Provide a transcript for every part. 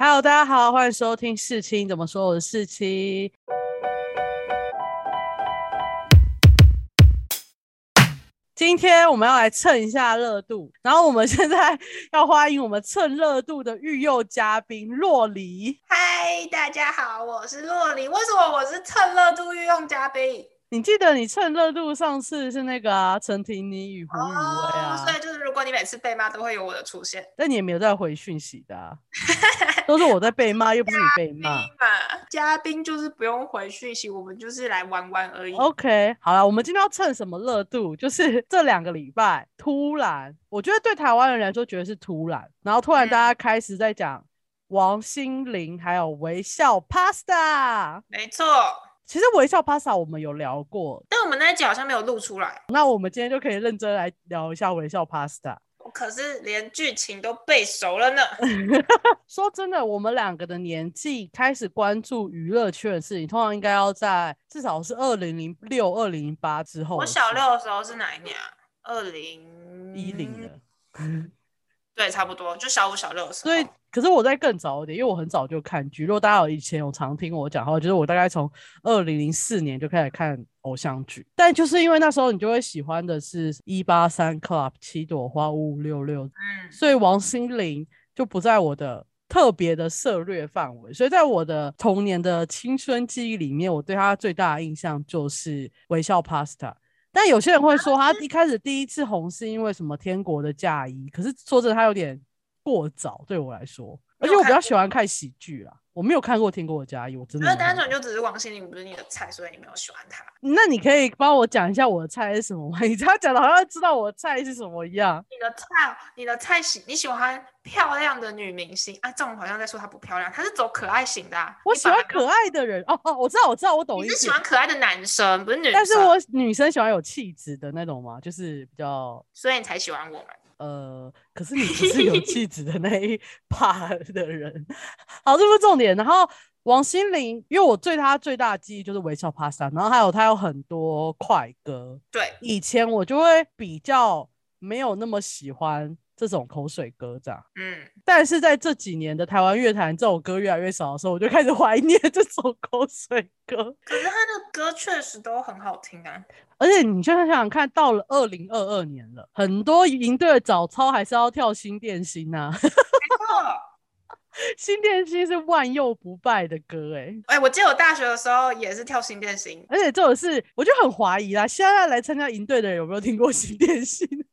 Hello，大家好，欢迎收听事情怎么说，我是事情。今天我们要来蹭一下热度，然后我们现在 要欢迎我们蹭热度的御用嘉宾洛黎。嗨，大家好，我是洛黎。为什么我是蹭热度御用嘉宾？你记得你趁热度上次是那个啊，陈婷妮与胡宇威啊，所以就是如果你每次被骂都会有我的出现，但你也没有在回讯息的，啊，都是我在被骂，又不是你被骂。嘉宾就是不用回讯息，我们就是来玩玩而已。OK，好了，我们今天要蹭什么热度？就是这两个礼拜突然，我觉得对台湾人来说觉得是突然，然后突然大家开始在讲王心凌还有微笑 Pasta，没错。其实微笑 Pasta 我们有聊过，但我们那一集好像没有录出来。那我们今天就可以认真来聊一下微笑 Pasta。我可是连剧情都背熟了呢。说真的，我们两个的年纪开始关注娱乐圈的事情，通常应该要在至少是二零零六、二零零八之后。我小六的时候是哪一年啊？二零一零的。对，差不多就小五、小六的时候。所以，可是我在更早一点，因为我很早就看剧。如果大家有以前有常听我讲话，就是我大概从二零零四年就开始看偶像剧。但就是因为那时候你就会喜欢的是一八三 Club、七朵花、五五六六，嗯，所以王心凌就不在我的特别的涉略范围。所以在我的童年的青春记忆里面，我对她最大的印象就是微笑 Pasta。但有些人会说，他一开始第一次红是因为什么天国的嫁衣，可是说真的，他有点过早对我来说，而且我比较喜欢看喜剧啦。我没有看过《天国的嫁衣》，我真的。那单纯就只是王心凌不是你的菜，所以你没有喜欢她。那你可以帮我讲一下我的菜是什么吗？你这样讲的好像知道我的菜是什么一样。你的菜，你的菜喜你喜欢漂亮的女明星啊？这种好像在说她不漂亮，她是走可爱型的。我喜欢可爱的人哦哦，我知道我知道我懂。你是喜欢可爱的男生，不是女生？但是我女生喜欢有气质的那种吗？就是比较，所以你才喜欢我们。呃，可是你不是有气质的那一 派的人。好，这不是重点。然后。王心凌，因为我对她最大的记忆就是微笑 Pasta，然后还有她有很多快歌。对，以前我就会比较没有那么喜欢这种口水歌这样。嗯，但是在这几年的台湾乐坛这首歌越来越少的时候，我就开始怀念这首口水歌。可是他的歌确实都很好听啊，而且你就想想看，到了二零二二年了，很多营队的早操还是要跳新电心呐。新电心是万佑不败的歌，哎哎，我记得我大学的时候也是跳新电心，而且这种是我就很怀疑啦，现在来参加营队的人有没有听过新电心？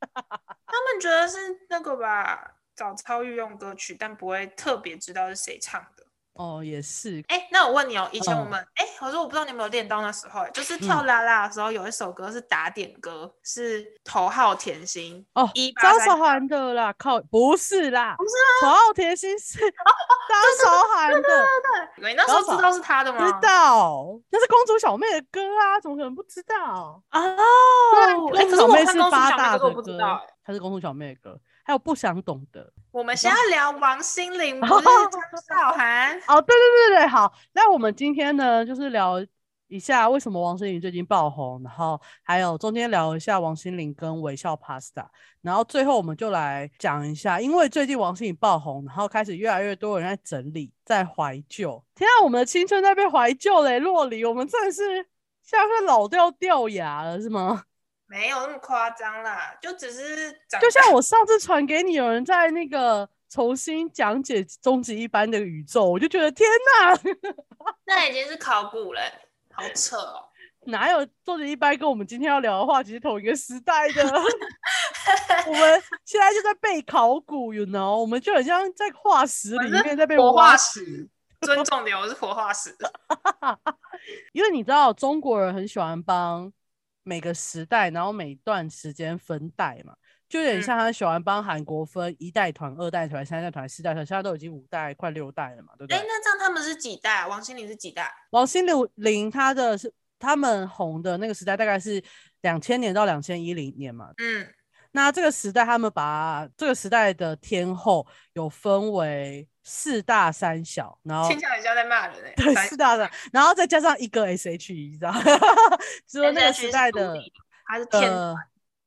他们觉得是那个吧，早操御用歌曲，但不会特别知道是谁唱的。哦，也是。哎，那我问你哦，以前我们，哎，可是我不知道你有没有练到那时候，就是跳啦啦的时候，有一首歌是打点歌，是头号甜心哦，一张韶涵的啦，靠，不是啦，不是头号甜心是 张韶涵的，对对对，你那时候知道是他的吗？知道，那是公主小妹的歌啊，怎么可能不知道啊？哦，公主小妹是八大的歌，她是公主小妹的歌。还有不想懂的，我们先要聊王心凌，不是张韶涵。哦，对对对对，好。那我们今天呢，就是聊一下为什么王心凌最近爆红，然后还有中间聊一下王心凌跟微笑 Pasta，然后最后我们就来讲一下，因为最近王心凌爆红，然后开始越来越多人在整理，在怀旧。天啊，我们的青春在被怀旧嘞，洛里，我们真的是像是老掉掉牙了，是吗？没有那么夸张啦，就只是就像我上次传给你，有人在那个重新讲解终极一班的宇宙，我就觉得天哪，那已经是考古了，好扯哦！哪有终极一班跟我们今天要聊的话题是同一个时代的？我们现在就在背考古，you know，我们就很像在化石里面在被活化石，尊重点，我是活化石，因为你知道中国人很喜欢帮。每个时代，然后每段时间分代嘛，就有点像他喜欢帮韩国分一代团、二代团、三代团、四代团，现在都已经五代、快六代了嘛，对不对？哎，那这样他们是几代？王心凌是几代？王心凌她的是他们红的那个时代大概是两千年到两千一零年嘛，嗯。那这个时代，他们把这个时代的天后有分为四大三小，然后听起来像在骂人哎。对，四大三，然后再加上一个 S H E，你知道吗？说那个时代的，还是天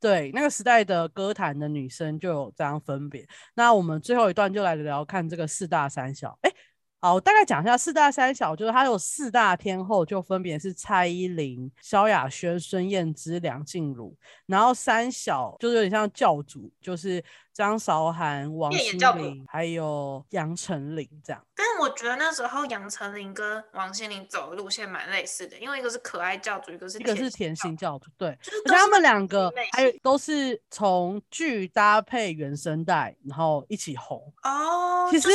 对，那个时代的歌坛的女生就有这样分别。那我们最后一段就来聊看这个四大三小。哎，好，我大概讲一下四大三小，就是它有四大天后，就分别是蔡依林、萧亚轩、孙燕姿、梁静茹。然后三小就是有点像教主，就是张韶涵、王心凌还有杨丞琳这样。但是我觉得那时候杨丞琳跟王心凌走的路线蛮类似的，因为一个是可爱教主，一个是一个是甜心教主，对。而且他们两个还有都是从剧搭配原声带，然后一起红哦。其实。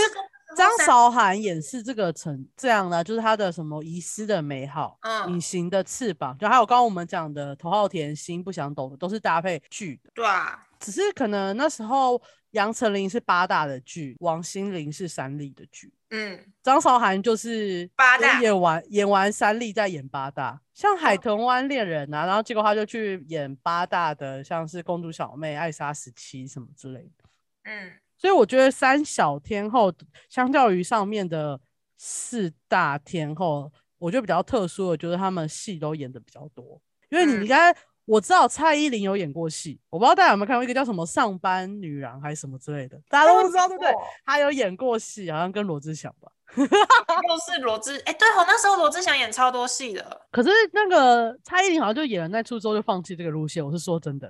张韶涵演示这个成这样的，就是她的什么遗失的美好，嗯，隐形的翅膀，就还有刚刚我们讲的头号甜心不想懂的，都是搭配剧的。对啊，只是可能那时候杨丞琳是八大的剧，王心凌是三立的剧，嗯，张韶涵就是八大演完演完三立再演八大，像海豚湾恋人啊，然后结果他就去演八大的，像是公主小妹、艾莎十七什么之类的，嗯。所以我觉得三小天后相较于上面的四大天后，我觉得比较特殊的，就是他们戏都演的比较多。因为你刚才我知道蔡依林有演过戏，我不知道大家有没有看过一个叫什么《上班女郎》还是什么之类的，大家都不知道对不对？她有演过戏，好像跟罗志祥吧。又是罗志，哎，对哦，那时候罗志祥演超多戏的。可是那个蔡依林好像就演了那出之后就放弃这个路线，我是说真的。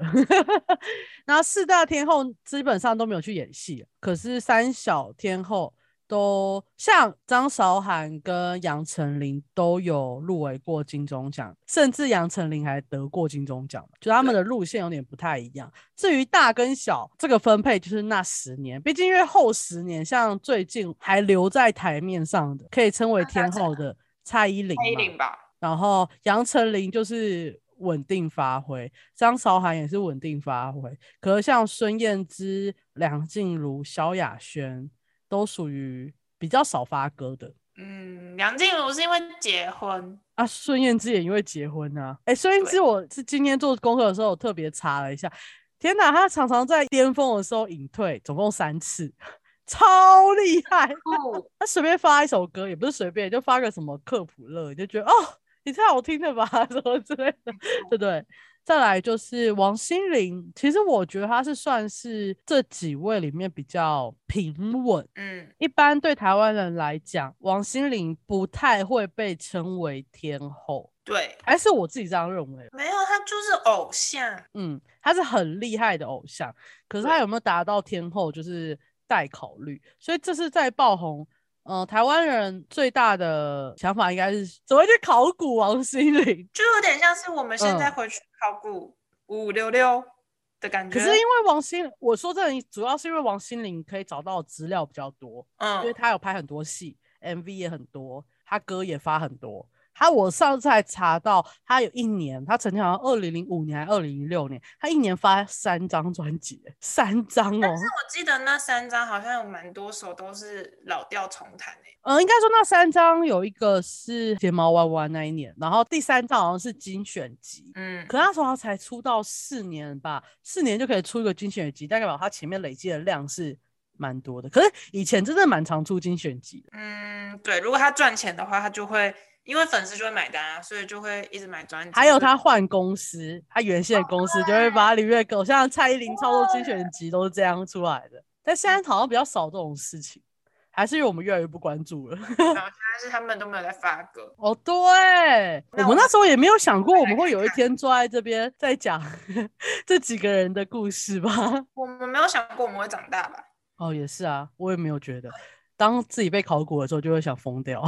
然后四大天后基本上都没有去演戏，可是三小天后。都像张韶涵跟杨丞琳都有入围过金钟奖，甚至杨丞琳还得过金钟奖，就他们的路线有点不太一样。至于大跟小这个分配，就是那十年，毕竟因为后十年，像最近还留在台面上的，可以称为天后的蔡依林吧。然后杨丞琳就是稳定发挥，张韶涵也是稳定发挥。可是像孙燕姿、梁静茹、萧亚轩。都属于比较少发歌的。嗯，梁静茹是因为结婚啊，孙燕姿也因为结婚啊。哎，孙燕姿，我是今天做功课的时候，我特别查了一下。天哪，她常常在巅峰的时候隐退，总共三次，超厉害。她随便发一首歌，也不是随便，就发个什么克普勒，就觉得哦，你太好听了吧，什么之类的，对不对？再来就是王心凌，其实我觉得她是算是这几位里面比较平稳。嗯，一般对台湾人来讲，王心凌不太会被称为天后。对，还是我自己这样认为。没有，她就是偶像。嗯，她是很厉害的偶像，可是她有没有达到天后，就是待考虑。所以这是在爆红。嗯，台湾人最大的想法应该是怎么去考古王心凌，就有点像是我们现在回去考古五六六的感觉。可是因为王心，我说这主要是因为王心凌可以找到资料比较多，嗯，因为她有拍很多戏，MV 也很多，她歌也发很多。他我上次还查到，他有一年，他曾经好像二零零五年还二零零六年，他一年发三张专辑，三张哦。但是我记得那三张好像有蛮多首都是老调重弹诶。嗯，应该说那三张有一个是睫毛弯弯那一年，然后第三张好像是精选集。嗯，可那时候他才出道四年吧，四年就可以出一个精选集，代表他前面累积的量是蛮多的。可是以前真的蛮常出精选集的。嗯，对，如果他赚钱的话，他就会。因为粉丝就会买单啊，所以就会一直买专辑。还有他换公司，他原先的公司就会把里面狗像蔡依林操作精选集都是这样出来的。但现在好像比较少这种事情，还是因为我们越来越不关注了。现在是他们都没有在发歌。哦，对，我们那时候也没有想过我们会有一天坐在这边在讲 这几个人的故事吧？我们没有想过我们会长大吧？哦，也是啊，我也没有觉得。当自己被考古的时候，就会想疯掉。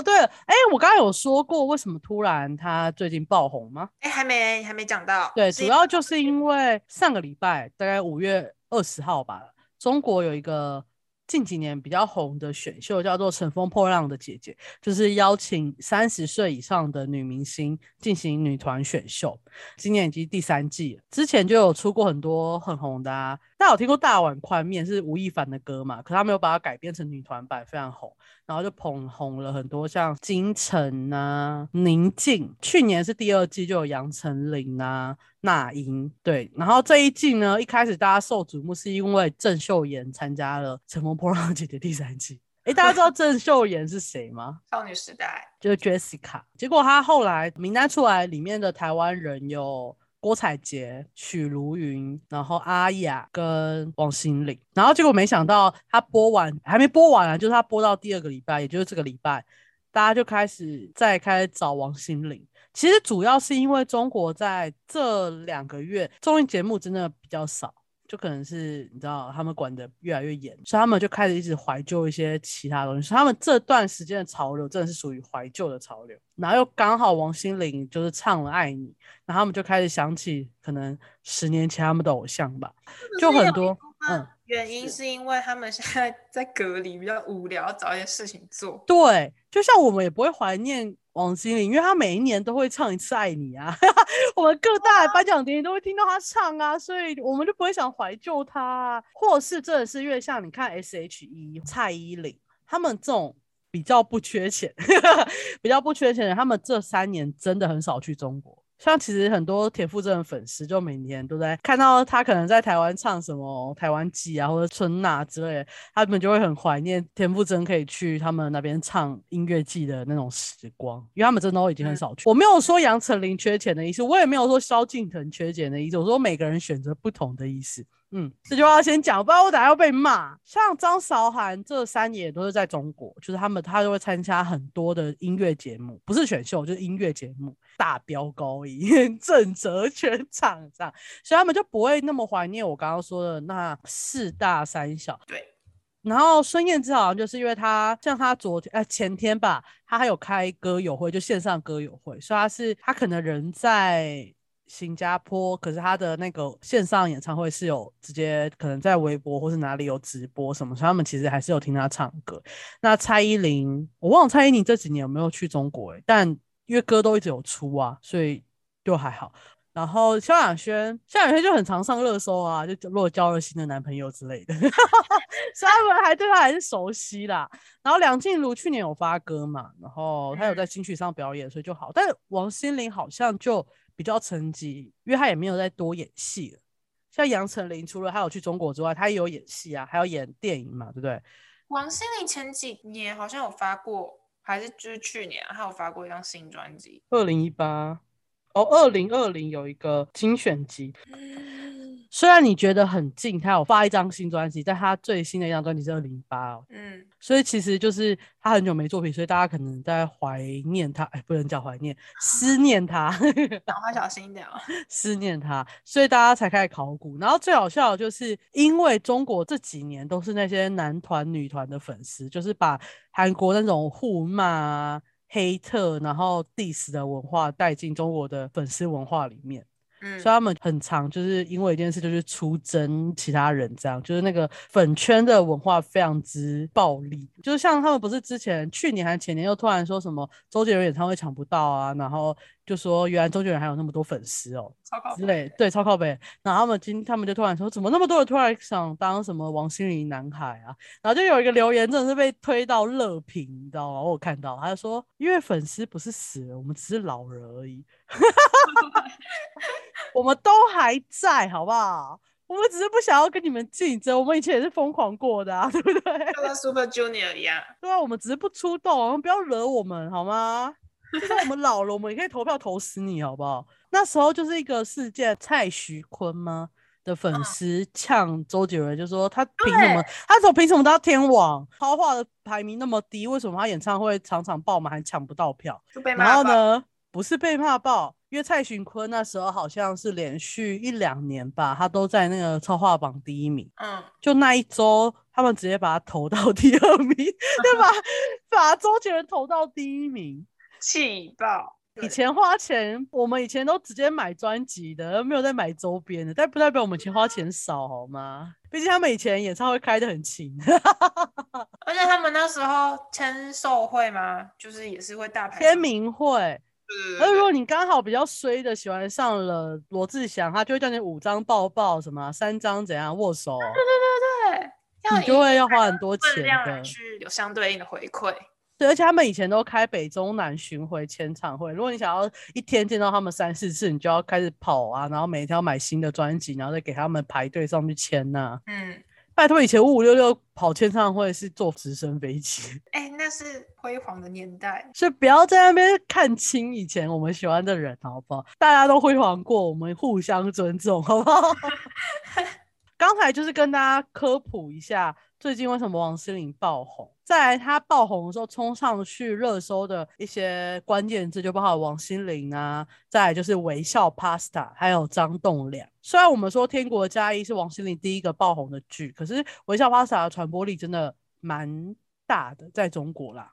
哦，对了，哎，我刚刚有说过为什么突然他最近爆红吗？哎，还没，还没讲到。对，主要就是因为上个礼拜，大概五月二十号吧，中国有一个。近几年比较红的选秀叫做《乘风破浪的姐姐》，就是邀请三十岁以上的女明星进行女团选秀。今年已经第三季了，之前就有出过很多很红的啊。大家有听过《大碗宽面》是吴亦凡的歌嘛？可他没有把它改编成女团版，非常红。然后就捧红了很多，像金晨啊、宁静。去年是第二季就有杨丞琳啊、那英。对，然后这一季呢，一开始大家受瞩目是因为郑秀妍参加了《乘风破浪姐姐》第三季。哎，大家知道 郑秀妍是谁吗？少女时代就是 Jessica。结果她后来名单出来，里面的台湾人有郭采洁、许茹芸，然后阿雅跟王心凌，然后结果没想到他播完还没播完啊，就是他播到第二个礼拜，也就是这个礼拜，大家就开始再开始找王心凌。其实主要是因为中国在这两个月综艺节目真的比较少。就可能是你知道他们管的越来越严，所以他们就开始一直怀旧一些其他东西。所以他们这段时间的潮流真的是属于怀旧的潮流。然后又刚好王心凌就是唱了《爱你》，然后他们就开始想起可能十年前他们的偶像吧，就很多。嗯，原因是因为他们现在 在隔离比较无聊，找一些事情做。对，就像我们也不会怀念。王心凌，因为她每一年都会唱一次《爱你》啊，我们各大颁奖典礼都会听到她唱啊，所以我们就不会想怀旧她，或是真的是因为像你看 S.H.E、蔡依林，他们这种比较不缺钱、比较不缺钱的，他们这三年真的很少去中国。像其实很多田馥甄的粉丝，就每年都在看到他可能在台湾唱什么台湾季啊，或者春娜之类，他们就会很怀念田馥甄可以去他们那边唱音乐季的那种时光，因为他们真的都已经很少去。我没有说杨丞琳缺钱的意思，我也没有说萧敬腾缺钱的意思，我说每个人选择不同的意思。嗯，这句话要先讲，不然我等下要被骂。像张韶涵这三年都是在中国，就是他们他都会参加很多的音乐节目，不是选秀就是音乐节目，大飙高音，震泽全场这样，所以他们就不会那么怀念我刚刚说的那四大三小。对。然后孙燕姿好像就是因为她像她昨天哎前天吧，她还有开歌友会，就线上歌友会，所以她是她可能人在。新加坡，可是他的那个线上演唱会是有直接可能在微博或是哪里有直播什么，所以他们其实还是有听他唱歌。那蔡依林，我忘了蔡依林这几年有没有去中国哎，但因为歌都一直有出啊，所以就还好。然后萧亚轩，萧亚轩就很常上热搜啊，就如果交了新的男朋友之类的，所以他们还对他还是熟悉啦。然后梁静茹去年有发歌嘛，然后他有在金曲上表演，所以就好。但王心凌好像就。比较沉寂，因为他也没有再多演戏了。像杨丞琳，除了他有去中国之外，他也有演戏啊，还有演电影嘛，对不对？王心凌前几年好像有发过，还是就是去年，他有发过一张新专辑。二零一八哦，二零二零有一个精选集。虽然你觉得很近，他有发一张新专辑，但他最新的一张专辑是二零一八哦。嗯。所以其实就是他很久没作品，所以大家可能在怀念他，哎，不能叫怀念，思念他。讲话小心一点哦。思念他，所以大家才开始考古。然后最好笑的就是，因为中国这几年都是那些男团、女团的粉丝，就是把韩国那种互骂、黑特，然后 diss 的文化带进中国的粉丝文化里面。所以他们很常就是因为一件事就是出征其他人，这样就是那个粉圈的文化非常之暴力，就是像他们不是之前去年还是前年又突然说什么周杰伦演唱会抢不到啊，然后。就说原来周杰伦还有那么多粉丝哦，之类对超靠北。然后他们今他们就突然说，怎么那么多人突然想当什么王心凌男孩啊？然后就有一个留言真的是被推到热评，你知道吗？我有看到，他就说因为粉丝不是死了，我们只是老了而已，我们都还在，好不好？我们只是不想要跟你们竞争，我们以前也是疯狂过的，啊，对不对？跟 Super Junior 一样。对啊，我们只是不出动，不要惹我们好吗？就算我们老了，我们也可以投票投死你，好不好？那时候就是一个事件，蔡徐坤吗的粉丝呛周杰伦，就说他凭什么？他说凭什么他天王超话的排名那么低？为什么他演唱会场场爆满还抢不到票？然后呢？不是被骂爆，因为蔡徐坤那时候好像是连续一两年吧，他都在那个超话榜第一名。嗯，就那一周，他们直接把他投到第二名，对吧？把周杰伦投到第一名。气爆！以前花钱，我们以前都直接买专辑的，没有在买周边的。但不代表我们钱花钱少，好吗？毕竟他们以前演唱会开的很勤，而且他们那时候签售会嘛，就是也是会大牌签名会。而如果你刚好比较衰的，喜欢上了罗志祥，他就会叫你五张抱抱，什么三张怎样握手。对对对对，你就会要花很多钱的，去有相对应的回馈。对，而且他们以前都开北中南巡回签唱会。如果你想要一天见到他们三四次，你就要开始跑啊，然后每天要买新的专辑，然后再给他们排队上去签呐。嗯，拜托，以前五五六六跑签唱会是坐直升飞机。哎，那是辉煌的年代，所以不要在那边看清以前我们喜欢的人，好不好？大家都辉煌过，我们互相尊重，好不好？刚才就是跟大家科普一下，最近为什么王心凌爆红。在她爆红的时候，冲上去热搜的一些关键字就包括王心凌啊，再来就是微笑 Pasta，还有张栋梁。虽然我们说《天国加一》是王心凌第一个爆红的剧，可是微笑 Pasta 的传播力真的蛮大的，在中国啦。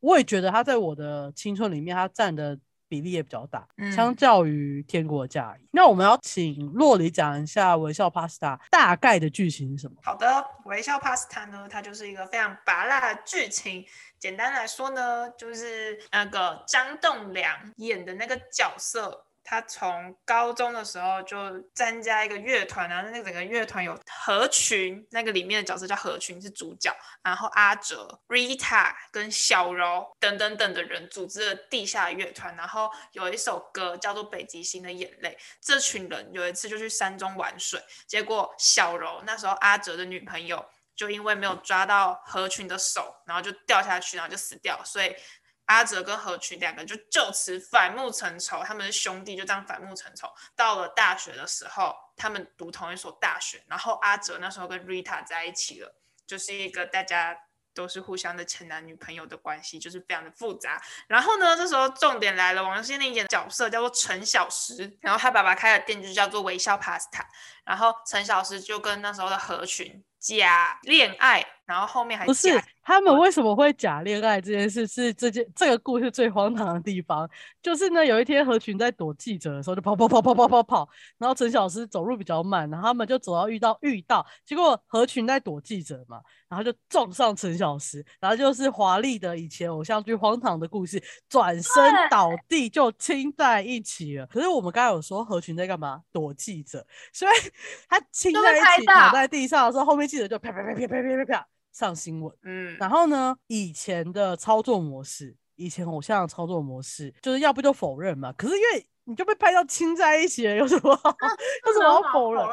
我也觉得他在我的青春里面，他占的。比例也比较大，相较于《天国嫁衣》，那我们要请洛里讲一下《微笑 Pasta》大概的剧情是什么？好的，《微笑 Pasta》呢，它就是一个非常拔辣的剧情。简单来说呢，就是那个张栋梁演的那个角色。他从高中的时候就参加一个乐团，然后那整个乐团有何群，那个里面的角色叫何群是主角，然后阿哲、Rita 跟小柔等等等的人组织了地下乐团，然后有一首歌叫做《北极星的眼泪》。这群人有一次就去山中玩水，结果小柔那时候阿哲的女朋友就因为没有抓到何群的手，然后就掉下去，然后就死掉，所以。阿哲跟何群两个就就此反目成仇，他们是兄弟，就这样反目成仇。到了大学的时候，他们读同一所大学，然后阿哲那时候跟 Rita 在一起了，就是一个大家都是互相的前男女朋友的关系，就是非常的复杂。然后呢，这时候重点来了，王心凌演的角色叫做陈小石，然后他爸爸开的店就叫做微笑 Pasta，然后陈小石就跟那时候的何群假恋爱。然后后面还不是他们为什么会假恋爱这件事是这件这个故事最荒唐的地方，就是呢有一天何群在躲记者的时候就跑跑跑跑跑跑跑，然后陈小诗走路比较慢，然后他们就走到遇到遇到，结果何群在躲记者嘛，然后就撞上陈小诗，然后就是华丽的以前偶像剧荒唐的故事，转身倒地就亲在一起了。可是我们刚才有说何群在干嘛？躲记者，所以 他亲在一起躺在地上的时候，后面记者就啪啪啪啪啪啪啪。上新闻，嗯，然后呢？以前的操作模式，以前偶像的操作模式，就是要不就否认嘛。可是因为你就被拍到亲在一起了，有什么有什么要否认？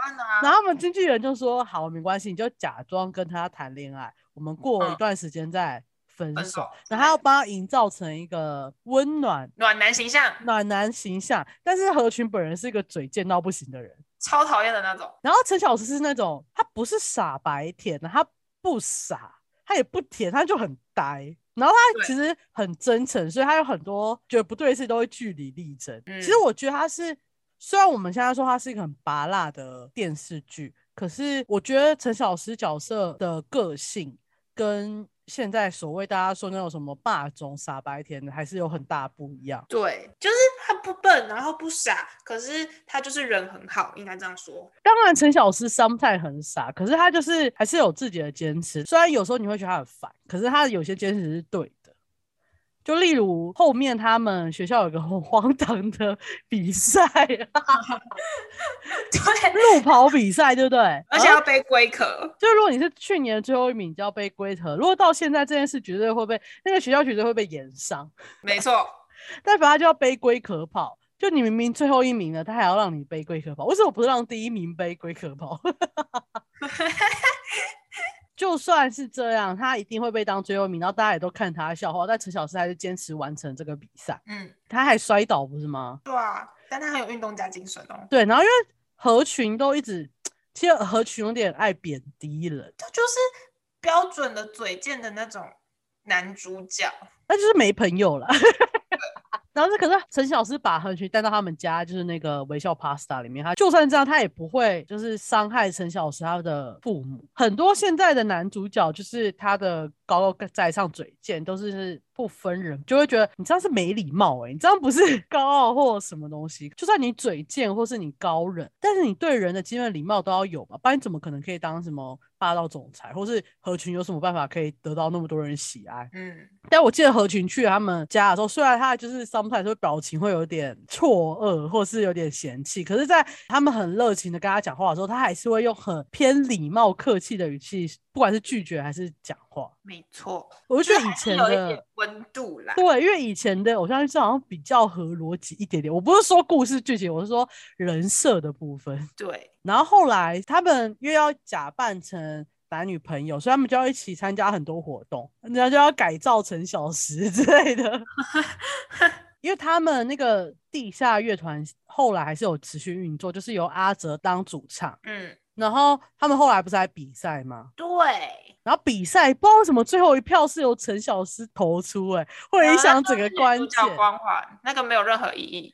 然后他们经纪人就说：“好，没关系，你就假装跟他谈恋爱，我们过一段时间再分手。”然后要帮他营造成一个温暖暖男形象，暖男形象。但是何群本人是一个嘴贱到不行的人，超讨厌的那种。然后陈小石是那种他不是傻白甜的，他。不傻，他也不甜，他就很呆。然后他其实很真诚，所以他有很多觉得不对的事都会据理力争。其实我觉得他是，虽然我们现在说他是一个很拔辣的电视剧，可是我觉得陈小石角色的个性跟。现在所谓大家说那种什么霸总傻白甜的，还是有很大不一样。对，就是他不笨，然后不傻，可是他就是人很好，应该这样说。当然，陈小诗 sometimes 很傻，可是他就是还是有自己的坚持。虽然有时候你会觉得他很烦，可是他有些坚持是对的。就例如后面他们学校有个很荒唐的比赛，对，路跑比赛，对不对？而且要背龟壳。就如果你是去年最后一名，就要背龟壳。如果到现在这件事绝对会被那个学校绝对会被延上。没错，代表他就要背龟壳跑。就你明明最后一名了，他还要让你背龟壳跑，为什么不是让第一名背龟壳跑？就算是这样，他一定会被当最后一名，然后大家也都看他笑话。但陈小诗还是坚持完成这个比赛。嗯，他还摔倒不是吗？对啊，但他很有运动家精神哦。对，然后因为何群都一直，其实何群有点爱贬低人，他就是标准的嘴贱的那种男主角，那就是没朋友了。然后是，可是陈小诗把何群带到他们家，就是那个微笑 Pasta 里面。他就算这样，他也不会就是伤害陈小诗他的父母。很多现在的男主角就是他的高高在上嘴贱，都是不分人，就会觉得你这样是没礼貌哎，你这样不是 高傲或什么东西。就算你嘴贱或是你高冷，但是你对人的基本礼貌都要有吧，不然你怎么可能可以当什么霸道总裁，或是何群有什么办法可以得到那么多人喜爱？嗯。但我记得何群去他们家的时候，虽然他就是 sometimes 会表情会有点错愕，或是有点嫌弃，可是，在他们很热情的跟他讲话的时候，他还是会用很偏礼貌、客气的语气，不管是拒绝还是讲话。没错，我就觉得以前的温度啦，对，因为以前的偶像剧好像比较合逻辑一点点。我不是说故事剧情，我是说人设的部分。对，然后后来他们又要假扮成。男女朋友，所以他们就要一起参加很多活动，人家就要改造成小时 之类的。因为他们那个地下乐团后来还是有持续运作，就是由阿哲当主唱，嗯，然后他们后来不是还比赛吗？对，然后比赛不知道为什么最后一票是由陈小诗投出、欸，哎，会影响整个关键。光环那个没有任何意义。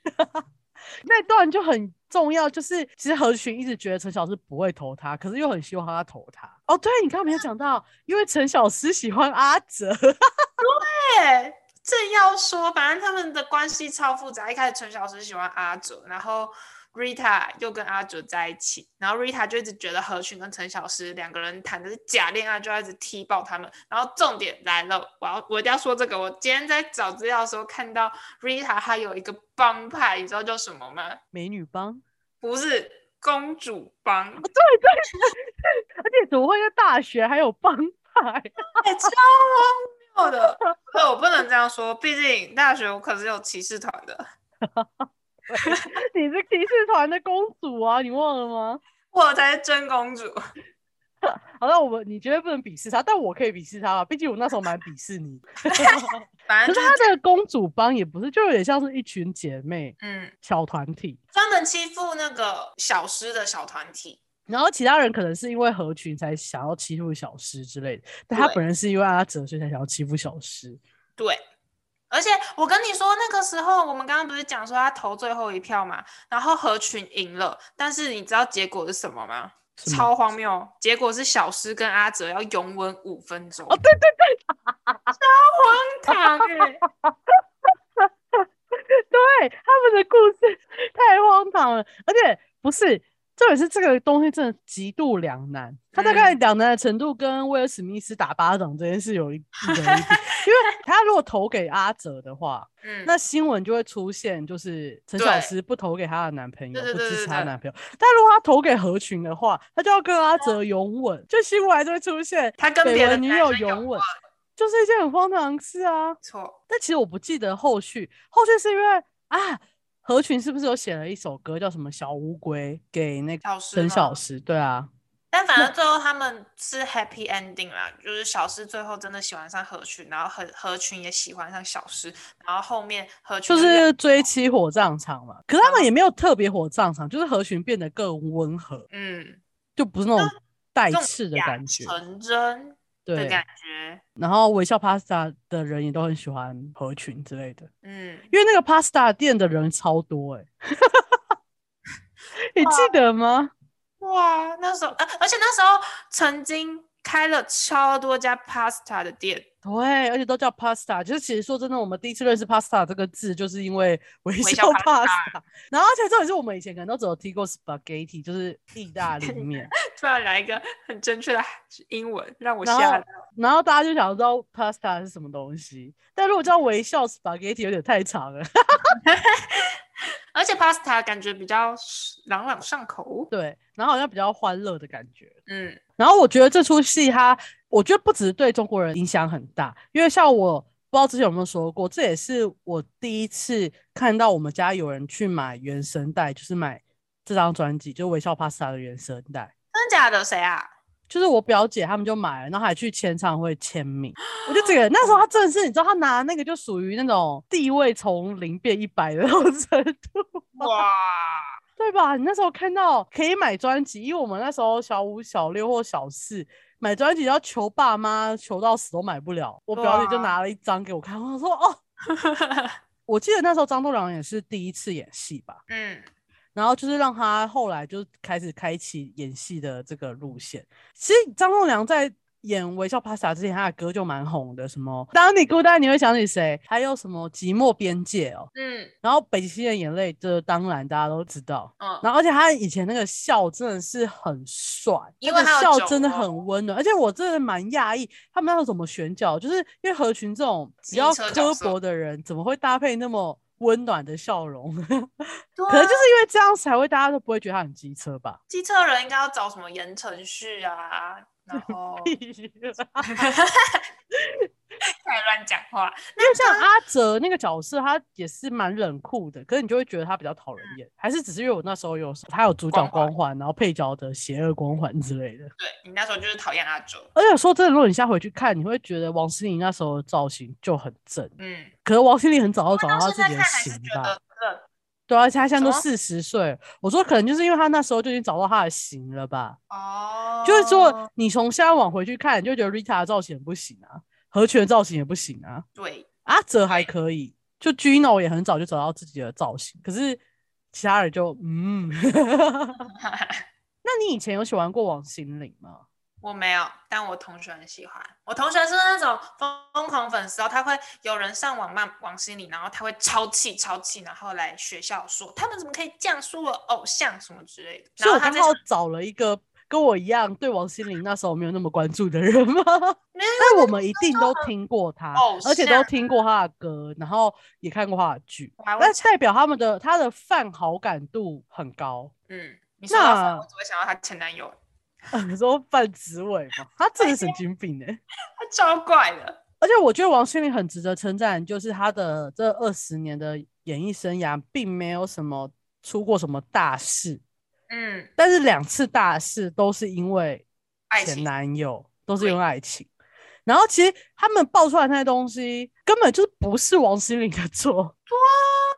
那段就很重要，就是其实何群一直觉得陈小诗不会投他，可是又很希望他投他。哦，对你刚刚没有讲到，因为陈小诗喜欢阿哲，对，正要说，反正他们的关系超复杂。一开始陈小诗喜欢阿哲，然后 Rita 又跟阿哲在一起，然后 Rita 就一直觉得何群跟陈小诗两个人谈的是假恋爱，就要一直踢爆他们。然后重点来了，我要我一定要说这个。我今天在找资料的时候看到 Rita 她有一个帮派，你知道叫什么吗？美女帮，不是公主帮，对对，而且怎么会在大学还有帮派？哎超荒谬的。对，我不能这样说，毕竟大学我可是有骑士团的。你是骑士团的公主啊，你忘了吗？我才是真公主。好，那我们你绝对不能鄙视她，但我可以鄙视她吧，毕竟我那时候蛮鄙视你。反正可是她的公主帮也不是，就有点像是一群姐妹嗯，小团体，专门欺负那个小诗的小团体。然后其他人可能是因为合群才想要欺负小诗之类的，但她本人是因为阿哲所以才想要欺负小诗。对，而且我跟你说，那个时候我们刚刚不是讲说他投最后一票嘛，然后合群赢了，但是你知道结果是什么吗？超荒谬！结果是小诗跟阿哲要拥吻五分钟，哦，对对对，超荒唐哎、对，他们的故事太荒唐了，而且不是，重点是这个东西真的极度两难。他大概嗯两难的程度跟威尔史密斯打巴掌这件事有一 一个一比，因为他如果投给阿哲的话，嗯，那新闻就会出现，就是陈小对诗不投给她的男朋友，不支持她男朋友。但如果她投给何群的话，她就要跟阿哲拥吻，就新闻还是会出现他跟别的女友拥吻，就是一件很荒唐的事啊。错，但其实我不记得后续，后续是因为啊，何群是不是有写了一首歌叫什么《小乌龟》给那个陈小诗？对啊，但反正最后他们是 happy ending 啦，就是小诗最后真的喜欢上何群，然后何何群也喜欢上小诗，然后后面何群就是追妻火葬场嘛。可是他们也没有特别火葬场，就是何群变得更温和，嗯就不是那种带刺的感觉。纯真的对，感觉，然后微笑 Pasta 的人也都很喜欢合群之类的，嗯，因为那个 Pasta 店的人超多哎、你记得吗？哇，那时候，呃，而且那时候曾经开了超多家 pasta 的店，对，而且都叫 pasta。就是其实说真的，我们第一次认识 pasta 这个字，就是因为微微笑笑 pasta pasta。然后而且重点是我们以前可能都只有听过 spaghetti，就是意大利面。突然来一个很正确的英文，让我吓到。然后大家就想知道 pasta 是什么东西，但如果叫微笑 spaghetti 有点太长了。而且 pasta 感觉比较朗朗上口，对，然后好像比较欢乐的感觉。嗯然后我觉得这出戏它，我觉得不只是对中国人影响很大，因为像我不知道之前有没有说过，这也是我第一次看到我们家有人去买原声带，就是买这张专辑，就微笑 Pasta 的原声带。真的假的？谁啊？就是我表姐他们就买了，然后还去签唱会签名。我就这个那时候他真的是，你知道他拿那个就属于那种地位从零变一百的那种程度。哇，对吧？你那时候看到可以买专辑，因为我们那时候小五、小六或小四买专辑要求爸妈，求到死都买不了。我表姐就拿了一张给我看，我说哦，我记得那时候张栋梁也是第一次演戏吧，嗯，然后就是让他后来就开始开启演戏的这个路线。其实张栋梁在演《微笑 Pasta》之前，他的歌就蛮红的，什么“当你孤单，你会想起谁”，还有什么“寂寞边界”哦。嗯然后《北极星的眼泪》，这当然大家都知道。嗯，然后，而且他以前那个笑真的是很帅，因那个为他笑真的很温暖，而且我真的蛮讶异，他们那时候怎么选角，就是因为何群这种比机较刻薄的人，怎么会搭配那么温暖的笑容？对可能就是因为这样才会大家都不会觉得他很机车吧？机车人应该要找什么言承旭啊，然 后 太乱讲话。因为像阿哲那个角色，他也是蛮冷酷的，可是你就会觉得他比较讨人厌，还是只是因为我那时候有他有主角光环，然后配角的邪恶光环之类的。对你那时候就是讨厌阿哲，而且说真的，如果你现在回去看，你会觉得王心凌那时候的造型就很正，嗯，可是王心凌很早就找到自己的型吧对啊，而且他现在都四十岁，我说可能就是因为他那时候就已经找到他的型了吧。哦，就是说，你从现在往回去看，你就觉得 Rita 的造型很不行啊，何群的造型也不行啊，对，阿哲还可以，就 Gino 也很早就找到自己的造型，可是其他人就嗯。那你以前有喜欢过王心凌吗？我没有，但我同学很喜欢。我同学是那种疯疯狂粉丝哦，他会有人上网骂王心凌，然后他会超气超气，然后来学校说他们怎么可以这样说我偶像什么之类的。所以我刚然后他在好找了一个跟我一样对王心凌那时候没有那么关注的人吗？但我们一定都听过他，而且都像听过他的歌，然后也看过他的剧那代表他们的他的饭好感度很高。嗯，你说到那，我只会想到她前男友，你说范子伟嘛，他真的神经病哎、他超怪的。而且我觉得王心凌很值得称赞，就是她的这二十年的演艺生涯，并没有什么出过什么大事，嗯，但是两次大事都是因为前男友，都是因为爱情。然后其实他们爆出来那些东西，根本就是不是王心凌的错。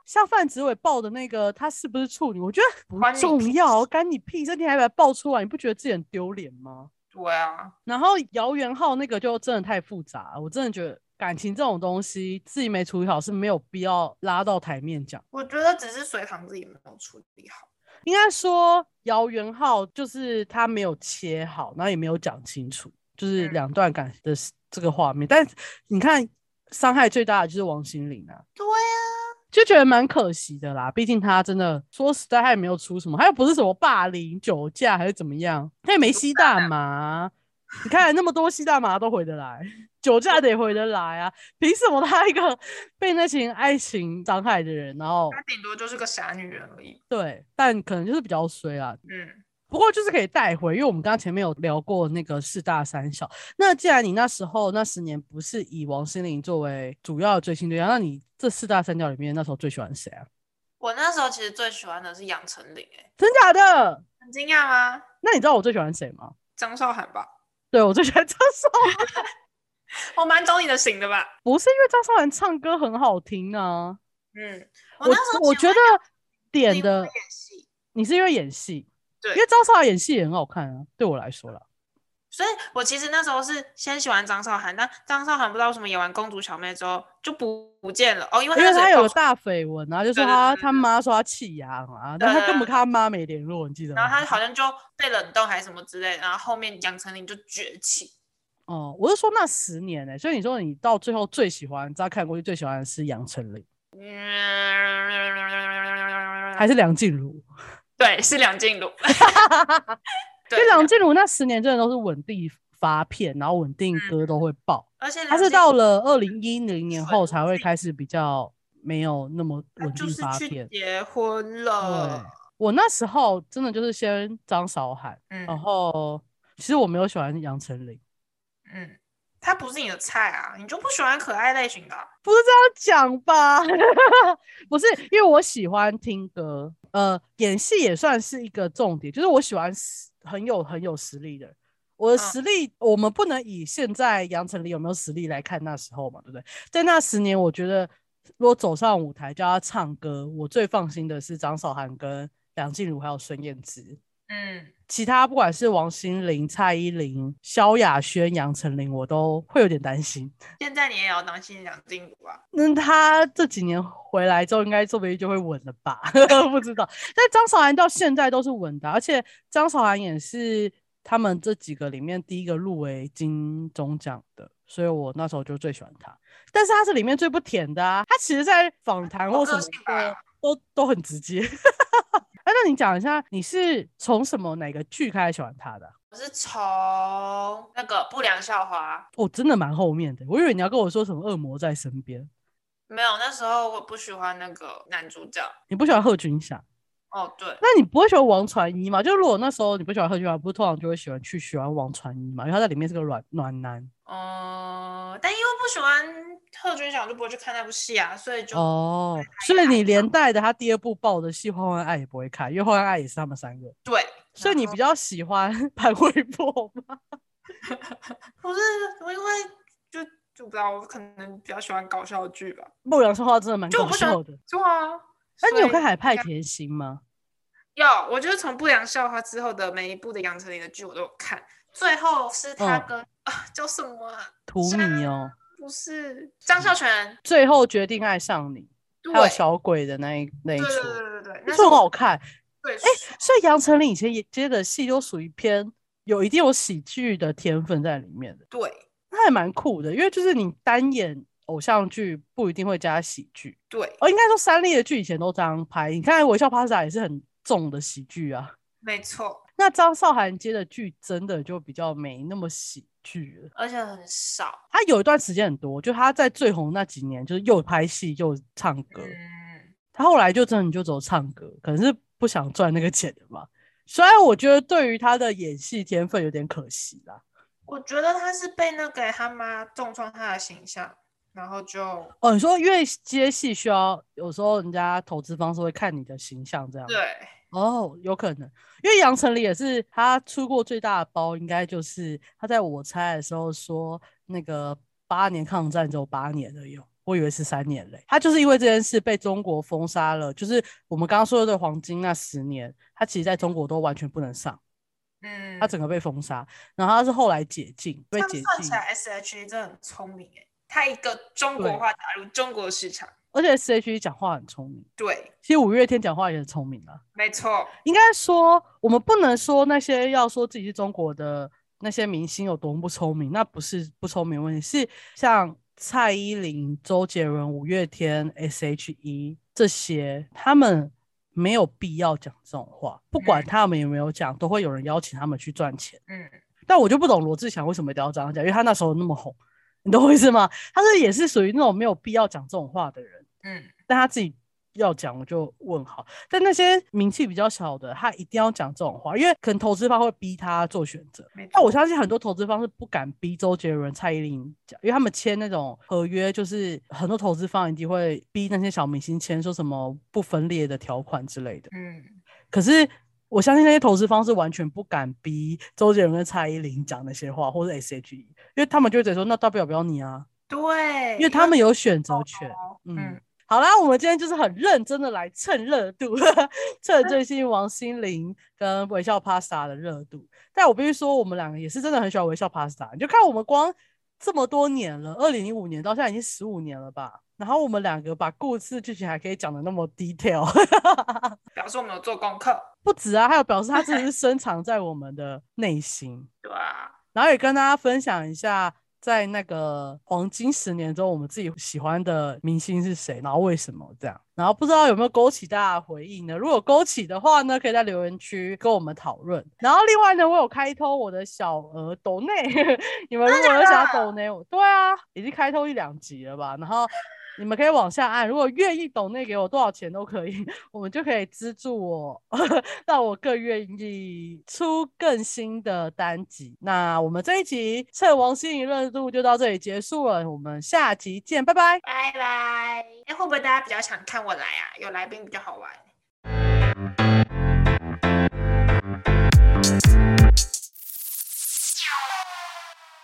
像范子伟爆的那个，他是不是处女，我觉得不重要，事干你屁事！你还把它爆出来，你不觉得自己很丢脸吗？对啊，然后姚元浩那个就真的太复杂了，我真的觉得感情这种东西自己没处理好是没有必要拉到台面讲。我觉得只是隋唐自己没有处理好。应该说姚元浩就是他没有切好，然后也没有讲清楚，就是嗯两段感的这个画面。但是你看，伤害最大的就是王心凌啊，对啊，就觉得蛮可惜的啦。毕竟他真的说实在，他也没有出什么，他又不是什么霸凌、酒驾还是怎么样，他也没吸大麻。你看那么多吸大麻都回得来，酒驾得回得来啊？凭什么他一个 被那群爱情伤害的人，然后他顶多就是个傻女人而已。对，但可能就是比较衰啊。嗯，不过就是可以带回，因为我们刚刚前面有聊过那个四大三小。那既然你那时候那十年不是以王心凌作为主要的追星对象，那你这四大三角里面那时候最喜欢谁啊？我那时候其实最喜欢的是杨丞琳，哎，真假的？很惊讶吗？那你知道我最喜欢谁吗？张韶涵吧，对我最喜欢张韶涵，我蛮懂你的型的吧？不是因为张韶涵唱歌很好听啊，嗯，我那时候我觉得点的你是因为演戏，对因为张韶涵演戏也很好看啊，对我来说啦。所以我其实那时候是先喜欢张韶涵，但张韶涵不知道为什么演完公主小妹之后就不不见了哦，因为因为那时候爆出他有大绯闻啊，就说对对对他他妈说她弃养啊，但她根本跟她妈没联络，你记得吗？然后她好像就被冷冻还是什么之类，然后后面杨丞琳就崛起。哦，我是说那十年呢、欸所以你说你到最后最喜欢，大家看过去最喜欢的是杨丞琳还是梁静茹？对，是梁静茹。因为对，梁静茹那十年真的都是稳定发片，然后稳定歌都会爆。而且她是到了二零一零年后才会定开始比较没有那么她稳定发片。结婚对了。，我那时候真的就是先张韶涵，然嗯后其实我没有喜欢杨丞琳，嗯，他不是你的菜啊，你就不喜欢可爱类型的啊、不是这样讲吧？不是，因为我喜欢听歌，呃，演戏也算是一个重点，就是我喜欢实很有很有实力的人。我的嗯实力，我们不能以现在杨丞琳有没有实力来看那时候嘛，对不对？在那十年，我觉得如果走上舞台叫他唱歌，我最放心的是张韶涵、跟梁静茹还有孙燕姿。嗯，其他不管是王心凌、蔡依林、萧亚轩、杨丞琳，我都会有点担心。现在你也要当心梁静茹啊。那他这几年回来之后，应该说不定就会稳了吧？不知道。但张韶涵到现在都是稳的，而且张韶涵也是他们这几个里面第一个入围金钟奖的，所以我那时候就最喜欢他。但是他是里面最不甜的啊，他其实在访谈或什么性吧的都都很直接。哎，那你讲一下，你是从什么哪个剧开始喜欢他的啊、我是从那个不良校花，哦，真的蛮后面的，我以为你要跟我说什么恶魔在身边，没有，那时候我不喜欢那个男主角，你不喜欢贺军翔？哦，对，那你不会喜欢王传一吗？就如果那时候你不喜欢贺军翔，不是通常就会喜欢去喜欢王传一嘛？因为他在里面是个暖暖男。哦，但因为不喜欢贺军翔，就不会去看那部戏啊，所以就哦，所以你连带的他第二部爆的戏《换换爱》也不会看，因为《换换爱》也是他们三个。对，所以你比较喜欢 潘玮柏吗？不是，我因为就就不知道，我可能比较喜欢搞笑剧吧。牧羊说话真的蛮搞笑的。对啊，那你有看《海派甜心》吗？有，我就是从不良笑话之后的每一部的杨丞琳的剧我都有看。最后是他跟啊叫什么啊？图米哦，不是张孝全。最后决定爱上你，还有小鬼的那一那一出，对对对对，那很好看。对，哎，所以杨丞琳以前接的戏都属于偏有一定有喜剧的天分在里面的。对，那还蛮酷的，因为就是你单演偶像剧不一定会加喜剧。对，哦，应该说三立的剧以前都这样拍。你看《微笑 Pasta》也是很重的喜剧啊。没错。那张韶涵接的剧真的就比较没那么喜剧了，而且很少。他有一段时间很多，就他在最红那几年，就是又拍戏又唱歌。嗯，他后来就真的就走唱歌，可能是不想赚那个钱的吧。虽然我觉得对于他的演戏天分有点可惜啦。我觉得他是被那个他妈重创他的形象，然后就哦，你说因为接戏需要，有时候人家投资方是会看你的形象这样。对。哦，有可能，因为杨丞琳也是他出过最大的包，应该就是他在我猜的时候说那个八年抗战只有八年而已，我以为是三年嘞。他就是因为这件事被中国封杀了，就是我们刚刚说的黄金那十年，他其实在中国都完全不能上，嗯，他整个被封杀，然后他是后来解禁，被解禁。算起来，S H E 真的很聪明哎，他一个中国化打入中国市场。而且 S H E 讲话很聪明，对，其实五月天讲话也很聪明啊。没错，应该说我们不能说那些要说自己是中国的那些明星有多么不聪明，那不是不聪明问题，是像蔡依林、周杰伦、五月天、S H E 这些，他们没有必要讲这种话，不管他们有没有讲，都会有人邀请他们去赚钱。嗯，但我就不懂罗志祥为什么一定要这样讲，因为他那时候那么红，你懂我意思吗？他是也是属于那种没有必要讲这种话的人。嗯，但他自己要讲，我就问好。但那些名气比较小的，他一定要讲这种话，因为可能投资方会逼他做选择。那我相信很多投资方是不敢逼周杰伦、蔡依林讲，因为他们签那种合约，就是很多投资方一定会逼那些小明星签，说什么不分裂的条款之类的。嗯，可是我相信那些投资方是完全不敢逼周杰伦跟蔡依林讲那些话，或者 S.H.E，因为他们就会说，那代表不要你啊？对，因为他们有选择权。嗯。好啦，我们今天就是很认真的来蹭热度，蹭最新王心凌跟微笑 Pasta 的热度。但我必须说，我们两个也是真的很喜欢微笑 Pasta。你就看我们光这么多年了，二零零五年到现在已经十五年了吧？然后我们两个把故事剧情还可以讲的那么 detail，表示我们有做功课。不止啊，还有表示它真的是深藏在我们的内心。对啊，然后也跟大家分享一下。在那个黄金十年中，我们自己喜欢的明星是谁？然后为什么这样？然后不知道有没有勾起大家的回忆呢？如果勾起的话呢，可以在留言区跟我们讨论。然后另外呢，我有开通我的小额抖内，你们如果有想要抖内，对啊，已经开通一两集了吧？然后。你们可以往下按，如果愿意懂，那给我多少钱都可以，我们就可以资助我，让我更愿意出更新的单集。那我们这一集测王心凌热度就到这里结束了，我们下集见，拜拜，拜拜。哎，会不会大家比较想看我来啊？有来宾比较好玩。